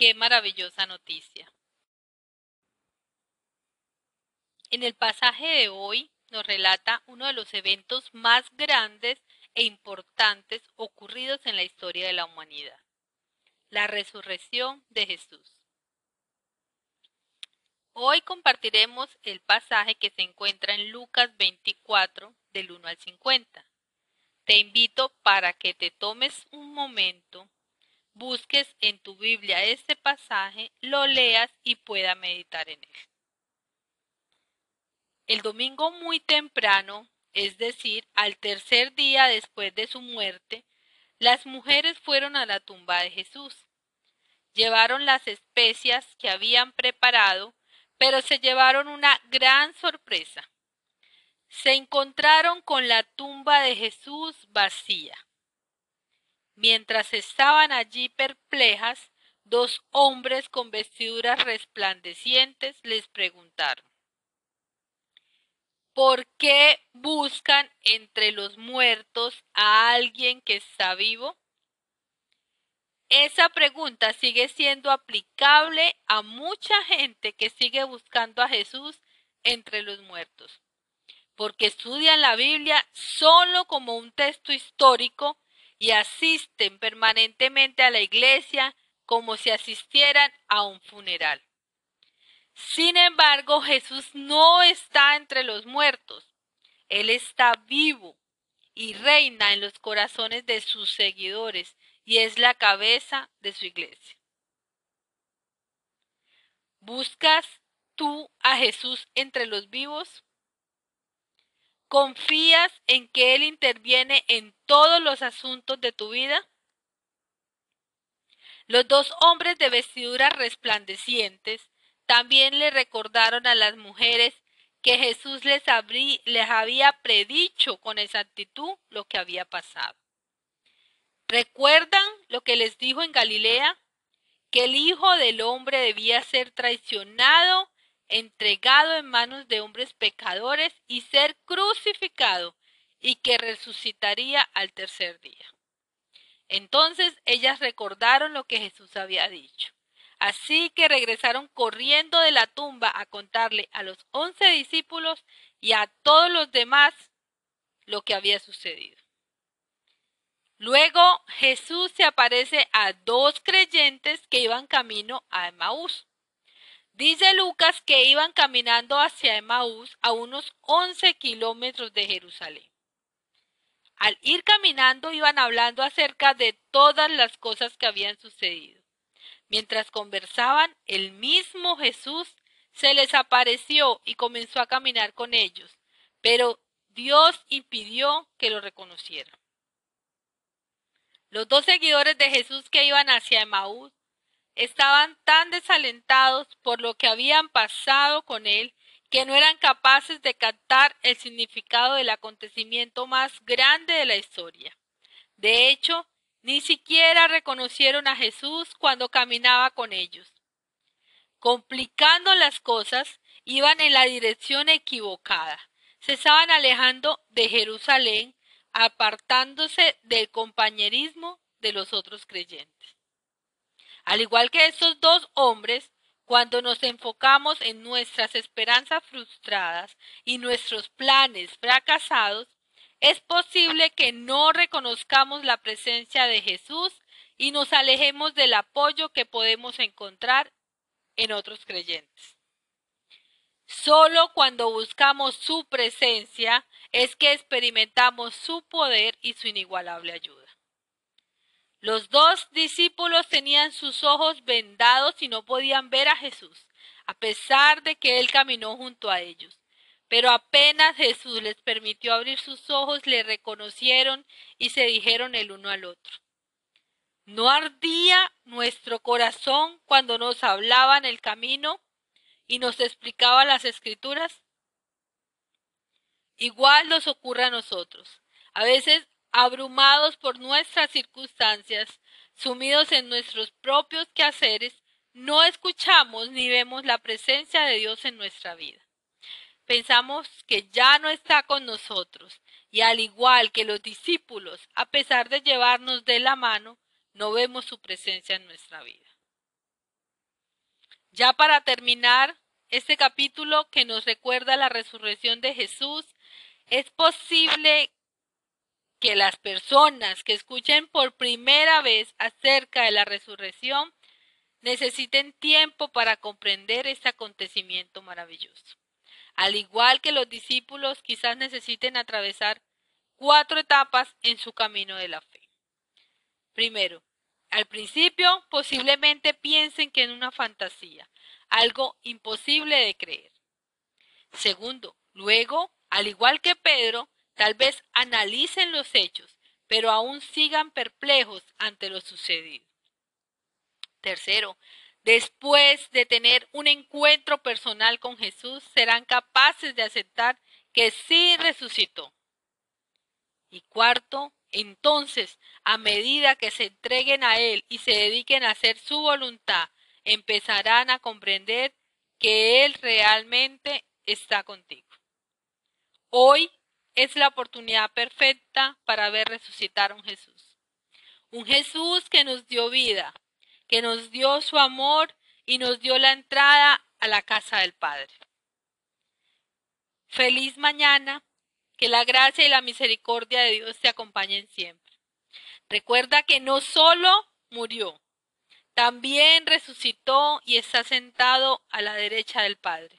Qué maravillosa noticia. En el pasaje de hoy nos relata uno de los eventos más grandes e importantes ocurridos en la historia de la humanidad, la resurrección de Jesús. Hoy compartiremos el pasaje que se encuentra en Lucas 24 del 1 al 50. Te invito para que te tomes un momento busques en tu Biblia este pasaje, lo leas y pueda meditar en él. El domingo muy temprano, es decir, al tercer día después de su muerte, las mujeres fueron a la tumba de Jesús. Llevaron las especias que habían preparado, pero se llevaron una gran sorpresa. Se encontraron con la tumba de Jesús vacía. Mientras estaban allí perplejas, dos hombres con vestiduras resplandecientes les preguntaron, ¿por qué buscan entre los muertos a alguien que está vivo? Esa pregunta sigue siendo aplicable a mucha gente que sigue buscando a Jesús entre los muertos, porque estudian la Biblia solo como un texto histórico y asisten permanentemente a la iglesia como si asistieran a un funeral. Sin embargo, Jesús no está entre los muertos. Él está vivo y reina en los corazones de sus seguidores y es la cabeza de su iglesia. ¿Buscas tú a Jesús entre los vivos? ¿Confías en que Él interviene en todos los asuntos de tu vida? Los dos hombres de vestiduras resplandecientes también le recordaron a las mujeres que Jesús les, les había predicho con exactitud lo que había pasado. ¿Recuerdan lo que les dijo en Galilea? Que el Hijo del Hombre debía ser traicionado entregado en manos de hombres pecadores y ser crucificado y que resucitaría al tercer día. Entonces ellas recordaron lo que Jesús había dicho. Así que regresaron corriendo de la tumba a contarle a los once discípulos y a todos los demás lo que había sucedido. Luego Jesús se aparece a dos creyentes que iban camino a Emaús. Dice Lucas que iban caminando hacia Emaús a unos 11 kilómetros de Jerusalén. Al ir caminando iban hablando acerca de todas las cosas que habían sucedido. Mientras conversaban, el mismo Jesús se les apareció y comenzó a caminar con ellos, pero Dios impidió que lo reconocieran. Los dos seguidores de Jesús que iban hacia Emaús estaban tan desalentados por lo que habían pasado con él que no eran capaces de captar el significado del acontecimiento más grande de la historia. De hecho, ni siquiera reconocieron a Jesús cuando caminaba con ellos. Complicando las cosas, iban en la dirección equivocada. Se estaban alejando de Jerusalén, apartándose del compañerismo de los otros creyentes. Al igual que estos dos hombres, cuando nos enfocamos en nuestras esperanzas frustradas y nuestros planes fracasados, es posible que no reconozcamos la presencia de Jesús y nos alejemos del apoyo que podemos encontrar en otros creyentes. Solo cuando buscamos su presencia es que experimentamos su poder y su inigualable ayuda. Los dos discípulos tenían sus ojos vendados y no podían ver a Jesús, a pesar de que él caminó junto a ellos. Pero apenas Jesús les permitió abrir sus ojos, le reconocieron y se dijeron el uno al otro. ¿No ardía nuestro corazón cuando nos hablaba en el camino y nos explicaba las escrituras? Igual nos ocurre a nosotros. A veces, abrumados por nuestras circunstancias, sumidos en nuestros propios quehaceres, no escuchamos ni vemos la presencia de Dios en nuestra vida. Pensamos que ya no está con nosotros y al igual que los discípulos, a pesar de llevarnos de la mano, no vemos su presencia en nuestra vida. Ya para terminar este capítulo que nos recuerda la resurrección de Jesús, es posible que las personas que escuchen por primera vez acerca de la resurrección necesiten tiempo para comprender este acontecimiento maravilloso. Al igual que los discípulos quizás necesiten atravesar cuatro etapas en su camino de la fe. Primero, al principio posiblemente piensen que en una fantasía, algo imposible de creer. Segundo, luego, al igual que Pedro, tal vez analicen los hechos, pero aún sigan perplejos ante lo sucedido. Tercero, después de tener un encuentro personal con Jesús, serán capaces de aceptar que sí resucitó. Y cuarto, entonces, a medida que se entreguen a Él y se dediquen a hacer su voluntad, empezarán a comprender que Él realmente está contigo. Hoy es la oportunidad perfecta para ver resucitar a un Jesús. Un Jesús que nos dio vida, que nos dio su amor y nos dio la entrada a la casa del Padre. Feliz mañana, que la gracia y la misericordia de Dios te acompañen siempre. Recuerda que no solo murió, también resucitó y está sentado a la derecha del Padre.